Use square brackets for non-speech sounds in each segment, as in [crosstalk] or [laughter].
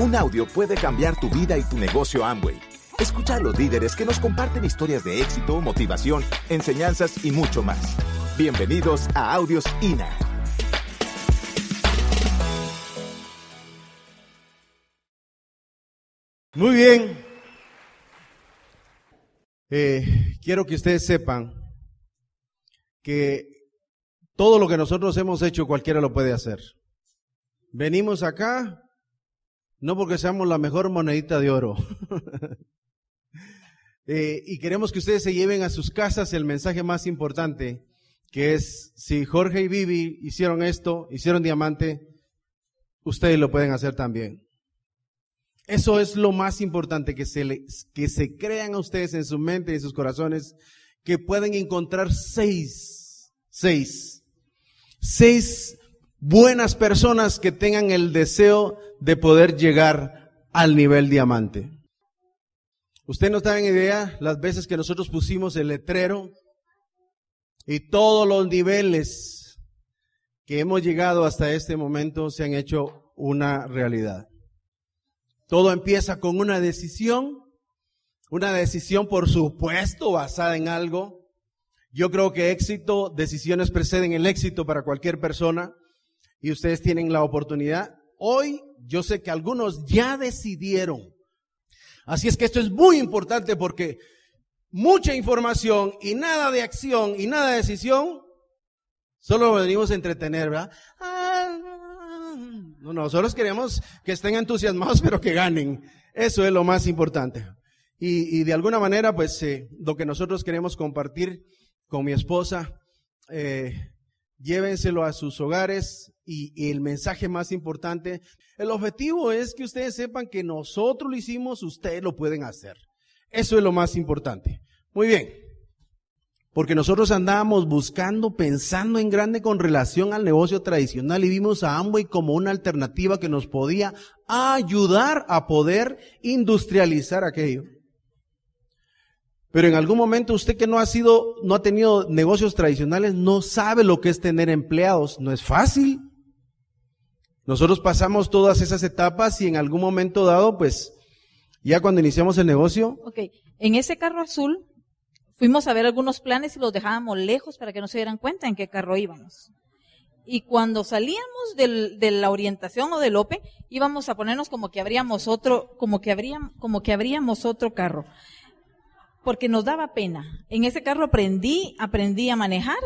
Un audio puede cambiar tu vida y tu negocio Amway. Escucha a los líderes que nos comparten historias de éxito, motivación, enseñanzas y mucho más. Bienvenidos a Audios INA. Muy bien. Eh, quiero que ustedes sepan que todo lo que nosotros hemos hecho cualquiera lo puede hacer. Venimos acá no porque seamos la mejor monedita de oro. [laughs] Eh, y queremos que ustedes se lleven a sus casas el mensaje más importante, que es, si Jorge y Vivi hicieron esto, hicieron diamante, ustedes lo pueden hacer también. Eso es lo más importante, que se, que se crean a ustedes en su mente y en sus corazones, que pueden encontrar seis, seis, seis buenas personas que tengan el deseo de poder llegar al nivel diamante. Usted no está en idea las veces que nosotros pusimos el letrero y todos los niveles que hemos llegado hasta este momento se han hecho una realidad. Todo empieza con una decisión, una decisión por supuesto basada en algo. Yo creo que éxito, decisiones preceden el éxito para cualquier persona y ustedes tienen la oportunidad. Hoy yo sé que algunos ya decidieron Así es que esto es muy importante porque mucha información y nada de acción y nada de decisión, solo venimos a entretener, ¿verdad? No, nosotros queremos que estén entusiasmados, [laughs] pero que ganen. Eso es lo más importante. Y, de alguna manera, pues eh, lo que nosotros queremos compartir con mi esposa, eh, llévenselo a sus hogares, y, el mensaje más importante, el objetivo es que ustedes sepan que nosotros lo hicimos, ustedes lo pueden hacer. Eso es lo más importante. Muy bien. Porque nosotros andábamos buscando, pensando en grande con relación al negocio tradicional y vimos a Amway como una alternativa que nos podía ayudar a poder industrializar aquello. Pero en algún momento usted que no ha sido, no ha tenido negocios tradicionales, no sabe lo que es tener empleados. No es fácil. Nosotros pasamos todas esas etapas y en algún momento dado, pues, ya cuando iniciamos el negocio. Ok, en ese carro azul fuimos a ver algunos planes y los dejábamos lejos para que no se dieran cuenta en qué carro íbamos. Y cuando salíamos del, de la orientación o del OPE, íbamos a ponernos como que habríamos otro, como que habríamos, como que habríamos otro carro porque nos daba pena. En ese carro aprendí, aprendí a manejar,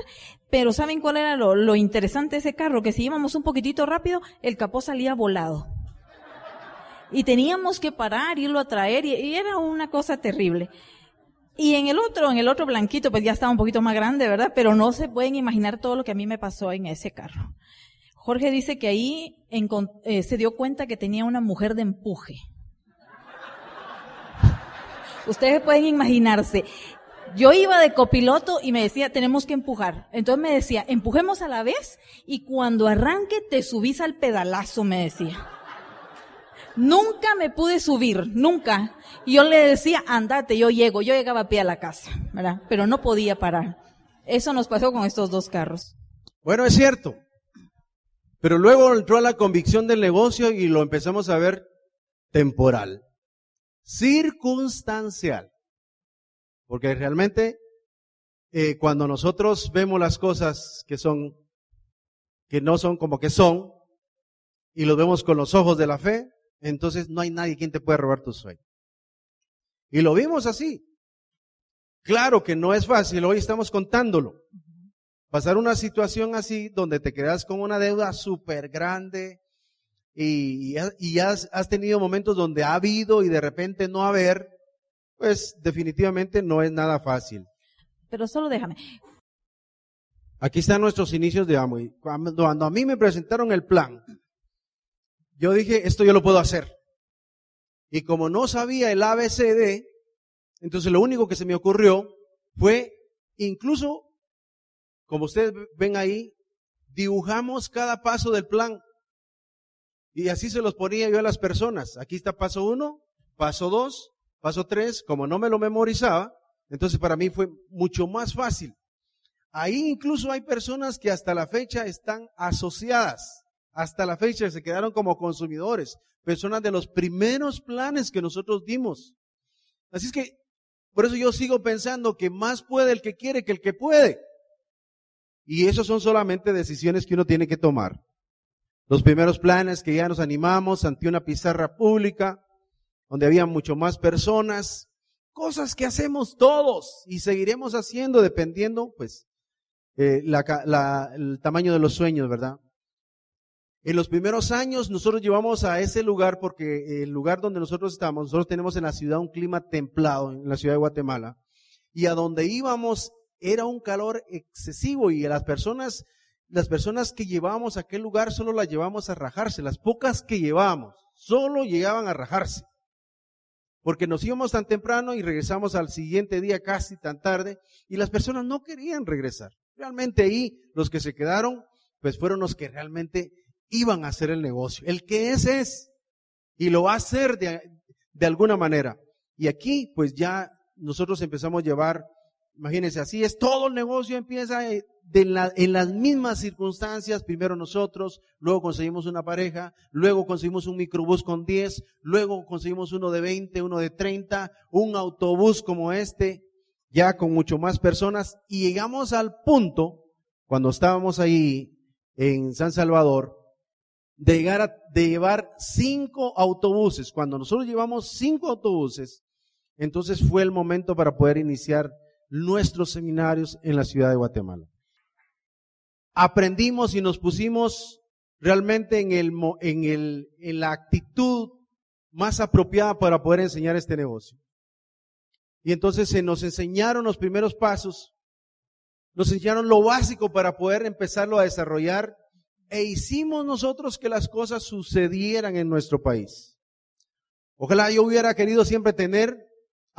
pero ¿saben cuál era lo, interesante de ese carro? Que si íbamos un poquitito rápido, el capó salía volado. Y teníamos que parar, irlo a traer, y, era una cosa terrible. Y en el otro, en el otro blanquito, pues ya estaba un poquito más grande, ¿verdad? Pero no se pueden imaginar todo lo que a mí me pasó en ese carro. Jorge dice que ahí eh, se dio cuenta que tenía una mujer de empuje. Ustedes pueden imaginarse. Yo iba de copiloto y me decía, tenemos que empujar. Entonces me decía, empujemos a la vez y cuando arranque te subís al pedalazo, me decía. Nunca me pude subir, nunca. Y yo le decía, andate, yo llego. Yo llegaba a pie a la casa, ¿verdad? Pero no podía parar. Eso nos pasó con estos dos carros. Bueno, es cierto. Pero luego entró a la convicción del negocio y lo empezamos a ver temporal circunstancial. Porque realmente eh, cuando nosotros vemos las cosas que son, que no son como que son, y lo vemos con los ojos de la fe, entonces no hay nadie quien te pueda robar tu sueño. Y lo vimos así. Claro que no es fácil, hoy estamos contándolo. Pasar una situación así donde te quedas con una deuda súper grande, y, y has, has tenido momentos donde ha habido y de repente no haber, pues definitivamente no es nada fácil. Pero solo déjame. Aquí están nuestros inicios de amo. Cuando, a mí me presentaron el plan, yo dije, esto yo lo puedo hacer. Y como no sabía el ABCD, entonces lo único que se me ocurrió fue, incluso, como ustedes ven ahí, dibujamos cada paso del plan. Y así se los ponía yo a las personas. Aquí está paso uno, paso dos, paso tres. Como no me lo memorizaba, entonces para mí fue mucho más fácil. Ahí incluso hay personas que hasta la fecha están asociadas hasta la fecha se quedaron como consumidores, personas de los primeros planes que nosotros dimos. Así es que, por eso yo sigo pensando que más puede el que quiere que el que puede. Y eso son solamente decisiones que uno tiene que tomar. Los primeros planes que ya nos animamos ante una pizarra pública, donde había mucho más personas, cosas que hacemos todos y seguiremos haciendo dependiendo, pues, eh, el tamaño de los sueños, ¿verdad? En los primeros años nosotros llevamos a ese lugar porque el lugar donde nosotros estamos, nosotros tenemos en la ciudad un clima templado, en la ciudad de Guatemala, y a donde íbamos era un calor excesivo y las personas, las personas que llevábamos a aquel lugar solo las llevamos a rajarse, las pocas que llevábamos solo llegaban a rajarse. Porque nos íbamos tan temprano y regresamos al siguiente día casi tan tarde y las personas no querían regresar. Realmente ahí los que se quedaron, pues fueron los que realmente iban a hacer el negocio. El que es es y lo va a hacer de, de alguna manera. Y aquí, pues ya nosotros empezamos a llevar, imagínense, así es, todo el negocio empieza eh, en las mismas circunstancias, primero nosotros, luego conseguimos una pareja, luego conseguimos un microbús con 10, luego conseguimos uno de 20, uno de 30, un autobús como este, ya con mucho más personas y llegamos al punto, cuando estábamos ahí en San Salvador, de, llegar de llevar cinco autobuses. Cuando nosotros llevamos cinco autobuses, entonces fue el momento para poder iniciar nuestros seminarios en la ciudad de Guatemala. Aprendimos y nos pusimos realmente en, la actitud más apropiada para poder enseñar este negocio. Y entonces se nos enseñaron los primeros pasos, nos enseñaron lo básico para poder empezarlo a desarrollar e hicimos nosotros que las cosas sucedieran en nuestro país. Ojalá yo hubiera querido siempre tener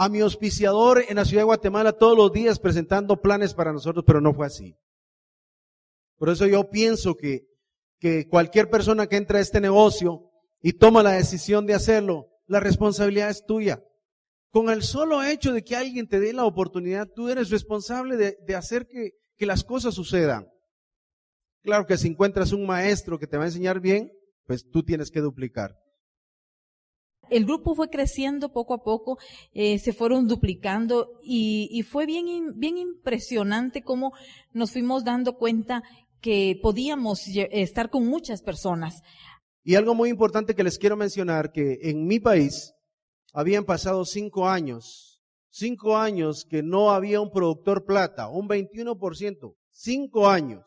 a mi auspiciador en la ciudad de Guatemala todos los días presentando planes para nosotros, pero no fue así. Por eso yo pienso que, que cualquier persona que entra a este negocio y toma la decisión de hacerlo, la responsabilidad es tuya. Con el solo hecho de que alguien te dé la oportunidad, tú eres responsable de, hacer que, que las cosas sucedan. Claro que si encuentras un maestro que te va a enseñar bien, pues tú tienes que duplicar. El grupo fue creciendo poco a poco, eh, se fueron duplicando y, fue bien, bien impresionante cómo nos fuimos dando cuenta que podíamos estar con muchas personas. Y algo muy importante que les quiero mencionar, que en mi país, habían pasado cinco años, cinco años que no había un productor plata, un 21%, cinco años.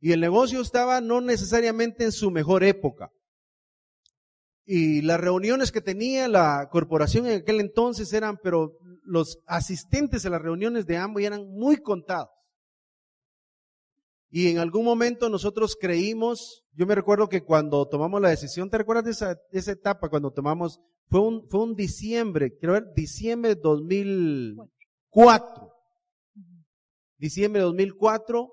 Y el negocio estaba no necesariamente en su mejor época. Y las reuniones que tenía la corporación en aquel entonces eran, pero los asistentes a las reuniones de ambos eran muy contados. Y en algún momento nosotros creímos, yo me recuerdo que cuando tomamos la decisión, ¿te recuerdas de esa, etapa cuando tomamos? Fue un, fue un diciembre, quiero ver, diciembre de 2004. Diciembre de 2004,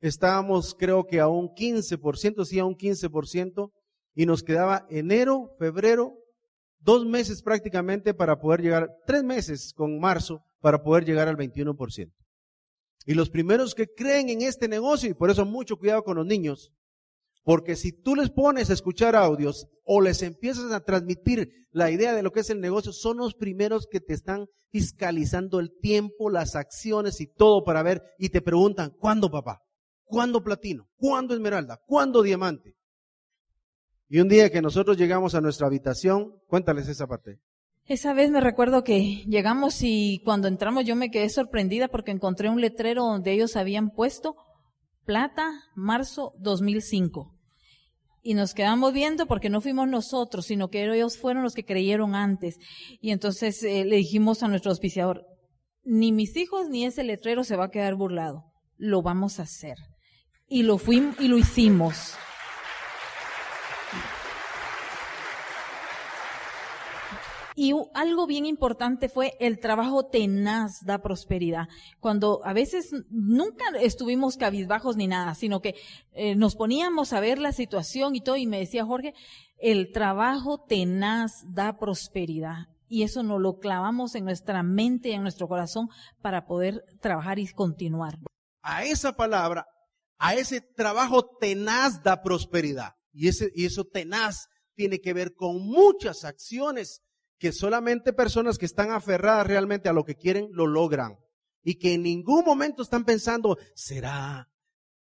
estábamos creo que a un 15%, sí, a un 15%, y nos quedaba enero, febrero, dos meses prácticamente para poder llegar, tres meses con marzo para poder llegar al 21%. Y los primeros que creen en este negocio, y por eso mucho cuidado con los niños, porque si tú les pones a escuchar audios o les empiezas a transmitir la idea de lo que es el negocio, son los primeros que te están fiscalizando el tiempo, las acciones y todo para ver y te preguntan, ¿cuándo papá? ¿Cuándo platino? ¿Cuándo esmeralda? ¿Cuándo diamante? Y un día que nosotros llegamos a nuestra habitación, cuéntales esa parte. Esa vez me recuerdo que llegamos y cuando entramos yo me quedé sorprendida porque encontré un letrero donde ellos habían puesto plata, marzo 2005. Y nos quedamos viendo porque no fuimos nosotros, sino que ellos fueron los que creyeron antes. Y entonces eh, le dijimos a nuestro auspiciador, ni mis hijos ni ese letrero se va a quedar burlado. Lo vamos a hacer. Y lo fuimos y lo hicimos. Y algo bien importante fue el trabajo tenaz da prosperidad. Cuando a veces nunca estuvimos cabizbajos ni nada, sino que eh, nos poníamos a ver la situación y todo, y me decía Jorge, el trabajo tenaz da prosperidad. Y eso nos lo clavamos en nuestra mente y en nuestro corazón para poder trabajar y continuar. A esa palabra a ese trabajo tenaz da prosperidad. Y, ese, y eso tenaz tiene que ver con muchas acciones que solamente personas que están aferradas realmente a lo que quieren lo logran. Y que en ningún momento están pensando, será,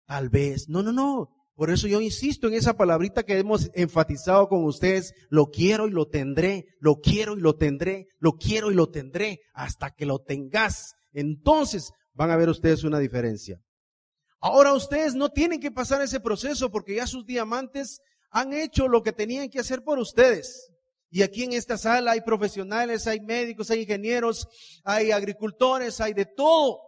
tal vez. No, no, no. Por eso yo insisto en esa palabrita que hemos enfatizado con ustedes, lo quiero y lo tendré, lo quiero y lo tendré, lo quiero y lo tendré, hasta que lo tengas. Entonces van a ver ustedes una diferencia. Ahora ustedes no tienen que pasar ese proceso porque ya sus diamantes han hecho lo que tenían que hacer por ustedes. Y aquí en esta sala hay profesionales, hay médicos, hay ingenieros, hay agricultores, hay de todo.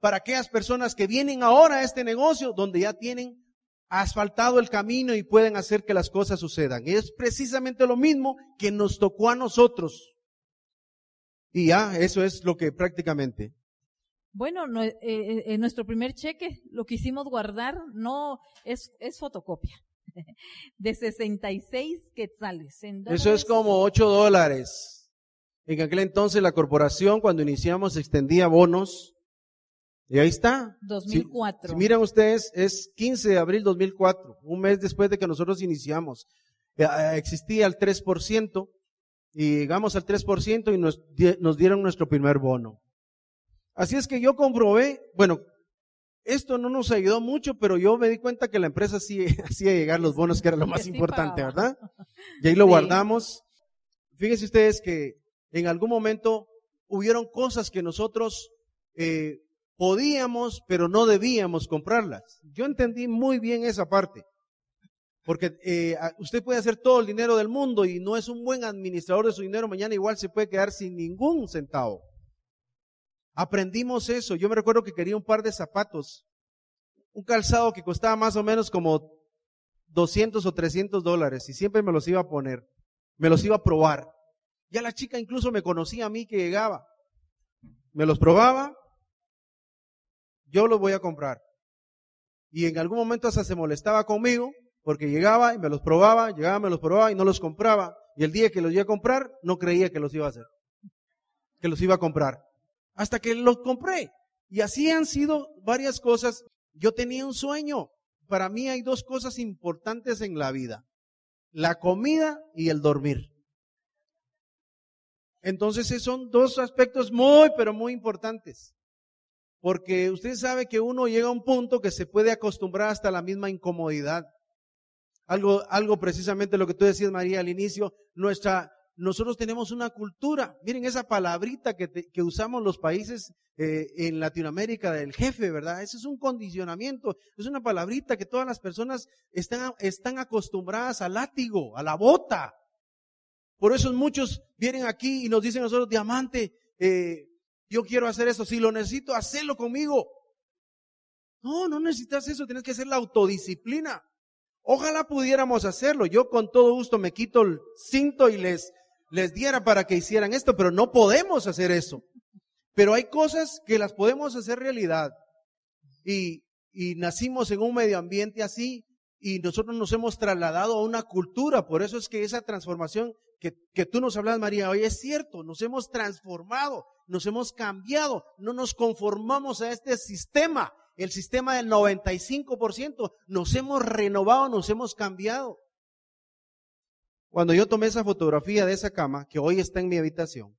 Para aquellas personas que vienen ahora a este negocio donde ya tienen asfaltado el camino y pueden hacer que las cosas sucedan. Es precisamente lo mismo que nos tocó a nosotros. Y ya, eso es lo que prácticamente. Bueno, no, eh, eh, en nuestro primer cheque lo que hicimos guardar no es fotocopia [laughs] de 66 quetzales. Eso es como 8 dólares. En aquel entonces la corporación cuando iniciamos extendía bonos y ahí está. 2004. Si, miran ustedes, es 15 de abril 2004, un mes después de que nosotros iniciamos. Eh, existía el 3% y llegamos al 3% y nos, nos dieron nuestro primer bono. Así es que yo comprobé, bueno, esto no nos ayudó mucho, pero yo me di cuenta que la empresa sí [laughs] hacía llegar los bonos, que era lo [laughs] más importante, ¿verdad? Y ahí lo guardamos. Fíjense ustedes que en algún momento hubieron cosas que nosotros eh, podíamos, pero no debíamos comprarlas. Yo entendí muy bien esa parte. Porque eh, usted puede hacer todo el dinero del mundo y no es un buen administrador de su dinero, mañana igual se puede quedar sin ningún centavo. Aprendimos eso. Yo me recuerdo que quería un par de zapatos, un calzado que costaba más o menos como 200 o 300 dólares y siempre me los iba a poner, me los iba a probar. Ya la chica incluso me conocía a mí que llegaba. Me los probaba, yo los voy a comprar. Y en algún momento hasta se molestaba conmigo porque llegaba y me los probaba, llegaba, me los probaba y no los compraba. Y el día que los iba a comprar, no creía que los iba a hacer, que los iba a comprar. Hasta que los compré. Y así han sido varias cosas. Yo tenía un sueño. Para mí hay dos cosas importantes en la vida. La comida y el dormir. Entonces son dos aspectos muy, pero muy importantes. Porque usted sabe que uno llega a un punto que se puede acostumbrar hasta la misma incomodidad. Algo, algo precisamente lo que tú decías, María, al inicio, nuestra, nosotros tenemos una cultura. Miren esa palabrita que, usamos los países eh, en Latinoamérica del jefe, ¿verdad? Ese es un condicionamiento, es una palabrita que todas las personas están, están acostumbradas al látigo, a la bota. Por eso muchos vienen aquí y nos dicen nosotros, diamante, eh, yo quiero hacer eso, si lo necesito, hacerlo conmigo. No, no necesitas eso, tienes que hacer la autodisciplina. Ojalá pudiéramos hacerlo. Yo con todo gusto me quito el cinto y les, les diera para que hicieran esto, pero no podemos hacer eso. Pero hay cosas que las podemos hacer realidad. Y, y nacimos en un medio ambiente así y nosotros nos hemos trasladado a una cultura. Por eso es que esa transformación que, que tú nos hablas, María, hoy es cierto, nos hemos transformado nos hemos cambiado, no nos conformamos a este sistema, el sistema del 95%, nos hemos renovado, nos hemos cambiado. Cuando yo tomé esa fotografía de esa cama, que hoy está en mi habitación,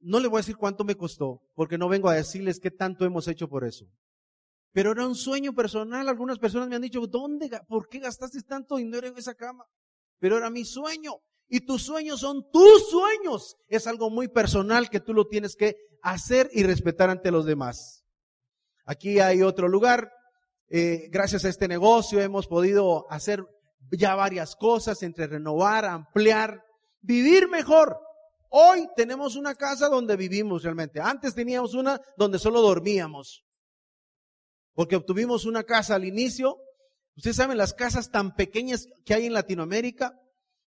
no le voy a decir cuánto me costó, porque no vengo a decirles qué tanto hemos hecho por eso. Pero era un sueño personal. Algunas personas me han dicho, ¿dónde, por qué gastaste tanto dinero en esa cama? Pero era mi sueño. Y tus sueños son tus sueños. Es algo muy personal que tú lo tienes que hacer y respetar ante los demás. Aquí hay otro lugar. Eh, gracias a este negocio hemos podido hacer ya varias cosas entre renovar, ampliar, vivir mejor. Hoy tenemos una casa donde vivimos realmente. Antes teníamos una donde solo dormíamos. Porque obtuvimos una casa al inicio. Ustedes saben las casas tan pequeñas que hay en Latinoamérica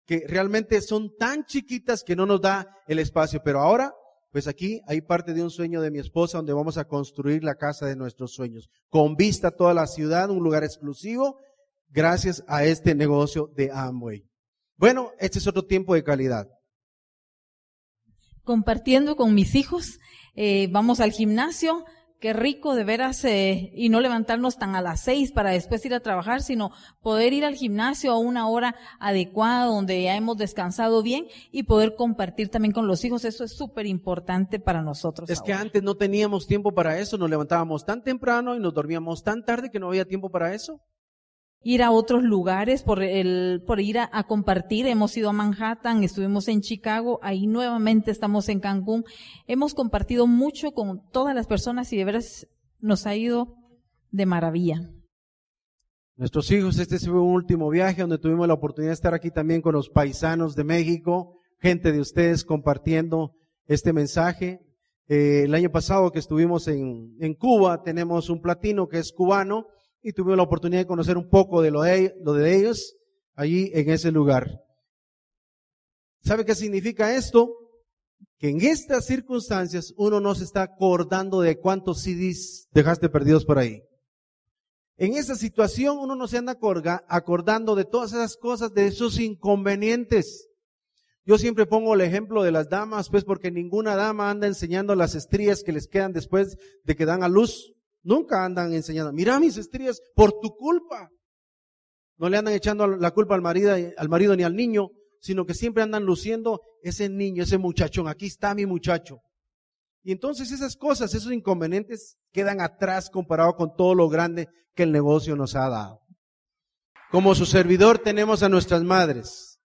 que realmente son tan chiquitas que no nos da el espacio. Pero ahora, pues aquí hay parte de un sueño de mi esposa donde vamos a construir la casa de nuestros sueños, con vista a toda la ciudad, un lugar exclusivo, gracias a este negocio de Amway. Bueno, este es otro tiempo de calidad. Compartiendo con mis hijos, eh, vamos al gimnasio, qué rico de veras eh, y no levantarnos tan a las seis para después ir a trabajar, sino poder ir al gimnasio a una hora adecuada donde ya hemos descansado bien y poder compartir también con los hijos. Eso es súper importante para nosotros. Es que antes no teníamos tiempo para eso, nos levantábamos tan temprano y nos dormíamos tan tarde que no había tiempo para eso. Ir a otros lugares por el por ir a, compartir. Hemos ido a Manhattan estuvimos en Chicago ahí nuevamente estamos en Cancún. Hemos compartido mucho con todas las personas y de veras nos ha ido de maravilla. Nuestros hijos, este fue un último viaje donde tuvimos la oportunidad de estar aquí también con los paisanos de México, gente de ustedes compartiendo este mensaje. Eh, el año pasado que estuvimos en, en Cuba, tenemos un platino que es cubano y tuvimos la oportunidad de conocer un poco de lo de, lo de ellos allí en ese lugar. ¿Sabe qué significa esto? Que en estas circunstancias uno no se está acordando de cuántos CDs dejaste perdidos por ahí. En esa situación uno no se anda acordando de todas esas cosas, de esos inconvenientes. Yo siempre pongo el ejemplo de las damas, pues porque ninguna dama anda enseñando las estrías que les quedan después de que dan a luz. Nunca andan enseñando, mira mis estrías por tu culpa. No le andan echando la culpa al marido, al marido ni al niño, sino que siempre andan luciendo ese niño, ese muchachón. Aquí está mi muchacho. Y entonces esas cosas, esos inconvenientes quedan atrás comparado con todo lo grande que el negocio nos ha dado. Como su servidor tenemos a nuestras madres.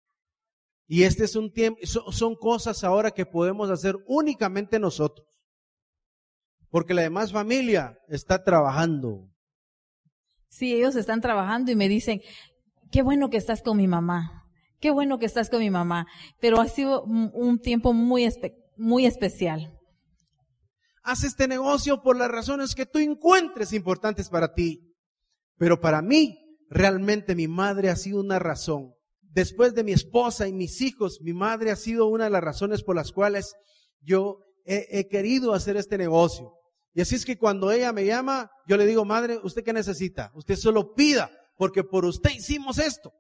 Y este es un tiempo, son cosas ahora que podemos hacer únicamente nosotros. Porque la demás familia está trabajando. Sí, ellos están trabajando y me dicen, qué bueno que estás con mi mamá. Qué bueno que estás con mi mamá. Pero ha sido un tiempo muy, espe muy especial. Haz este negocio por las razones que tú encuentres importantes para ti. Pero para mí, realmente mi madre ha sido una razón. Después de mi esposa y mis hijos, mi madre ha sido una de las razones por las cuales yo he, he querido hacer este negocio. Y así es que cuando ella me llama, yo le digo, madre, ¿usted qué necesita? Usted solo pida, porque por usted hicimos esto.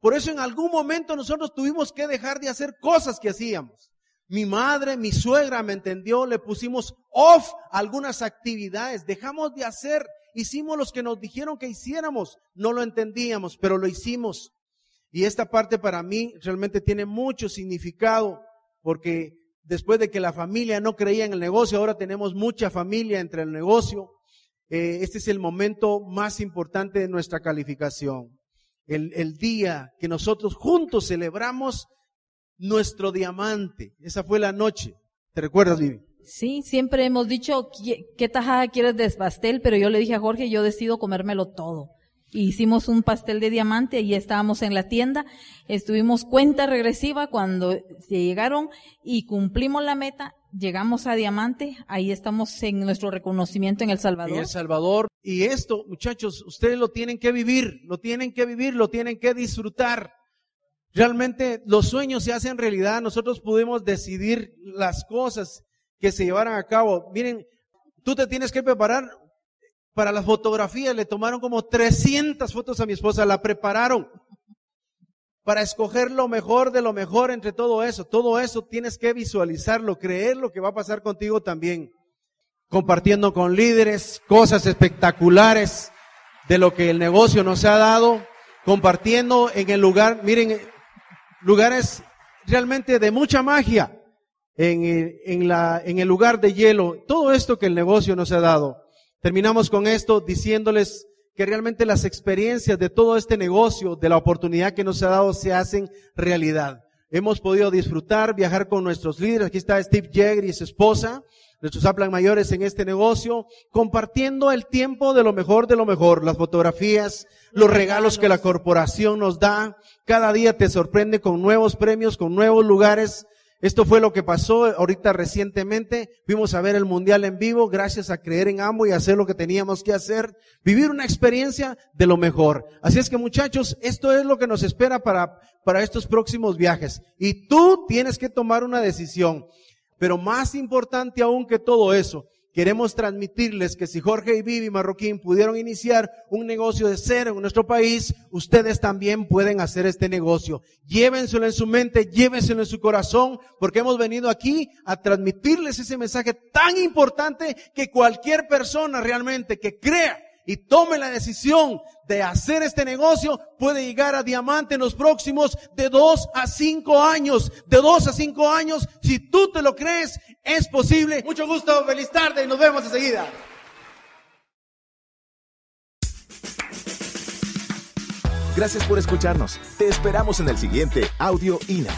Por eso en algún momento nosotros tuvimos que dejar de hacer cosas que hacíamos. Mi madre, mi suegra me entendió, le pusimos off algunas actividades, dejamos de hacer, hicimos los que nos dijeron que hiciéramos, no lo entendíamos, pero lo hicimos. Y esta parte para mí realmente tiene mucho significado, porque después de que la familia no creía en el negocio, ahora tenemos mucha familia entre el negocio. Eh, este es el momento más importante de nuestra calificación. El, día que nosotros juntos celebramos nuestro diamante. Esa fue la noche. ¿Te recuerdas, Vivi? Sí, siempre hemos dicho, ¿qué tajada quieres de? Pero yo le dije a Jorge, yo decido comérmelo todo. Hicimos un pastel de diamante, y estábamos en la tienda, estuvimos cuenta regresiva cuando se llegaron y cumplimos la meta, llegamos a diamante, ahí estamos en nuestro reconocimiento en El Salvador. En El Salvador. Y esto, muchachos, ustedes lo tienen que vivir, lo tienen que vivir, lo tienen que disfrutar. Realmente los sueños se hacen realidad. Nosotros pudimos decidir las cosas que se llevaran a cabo. Miren, tú te tienes que preparar para las fotografías. Le tomaron como 300 fotos a mi esposa, la prepararon para escoger lo mejor de lo mejor entre todo eso. Todo eso tienes que visualizarlo, creer lo que va a pasar contigo también. Compartiendo con líderes cosas espectaculares de lo que el negocio nos ha dado. Compartiendo en el lugar, miren, lugares realmente de mucha magia en, en, el lugar de hielo, todo esto que el negocio nos ha dado. Terminamos con esto diciéndoles que realmente las experiencias de todo este negocio, de la oportunidad que nos ha dado, se hacen realidad. Hemos podido disfrutar, viajar con nuestros líderes. Aquí está Steve Jagger y su esposa, nuestros aplan mayores en este negocio, compartiendo el tiempo de lo mejor de lo mejor, las fotografías, los regalos que la corporación nos da. Cada día te sorprende con nuevos premios, con nuevos lugares. Esto fue lo que pasó ahorita recientemente. Fuimos a ver el mundial en vivo gracias a creer en Ambo y hacer lo que teníamos que hacer. Vivir una experiencia de lo mejor. Así es que muchachos, esto es lo que nos espera para, para estos próximos viajes. Y tú tienes que tomar una decisión. Pero más importante aún que todo eso, queremos transmitirles que si Jorge y Vivi Marroquín pudieron iniciar un negocio de cero en nuestro país, ustedes también pueden hacer este negocio. Llévenselo en su mente, llévenselo en su corazón, porque hemos venido aquí a transmitirles ese mensaje tan importante que cualquier persona realmente que crea y tome la decisión de hacer este negocio, puede llegar a diamante en los próximos de dos a cinco años. De dos a cinco años, si tú te lo crees, es posible. Mucho gusto, feliz tarde y nos vemos enseguida. Gracias por escucharnos. Te esperamos en el siguiente Audio INA.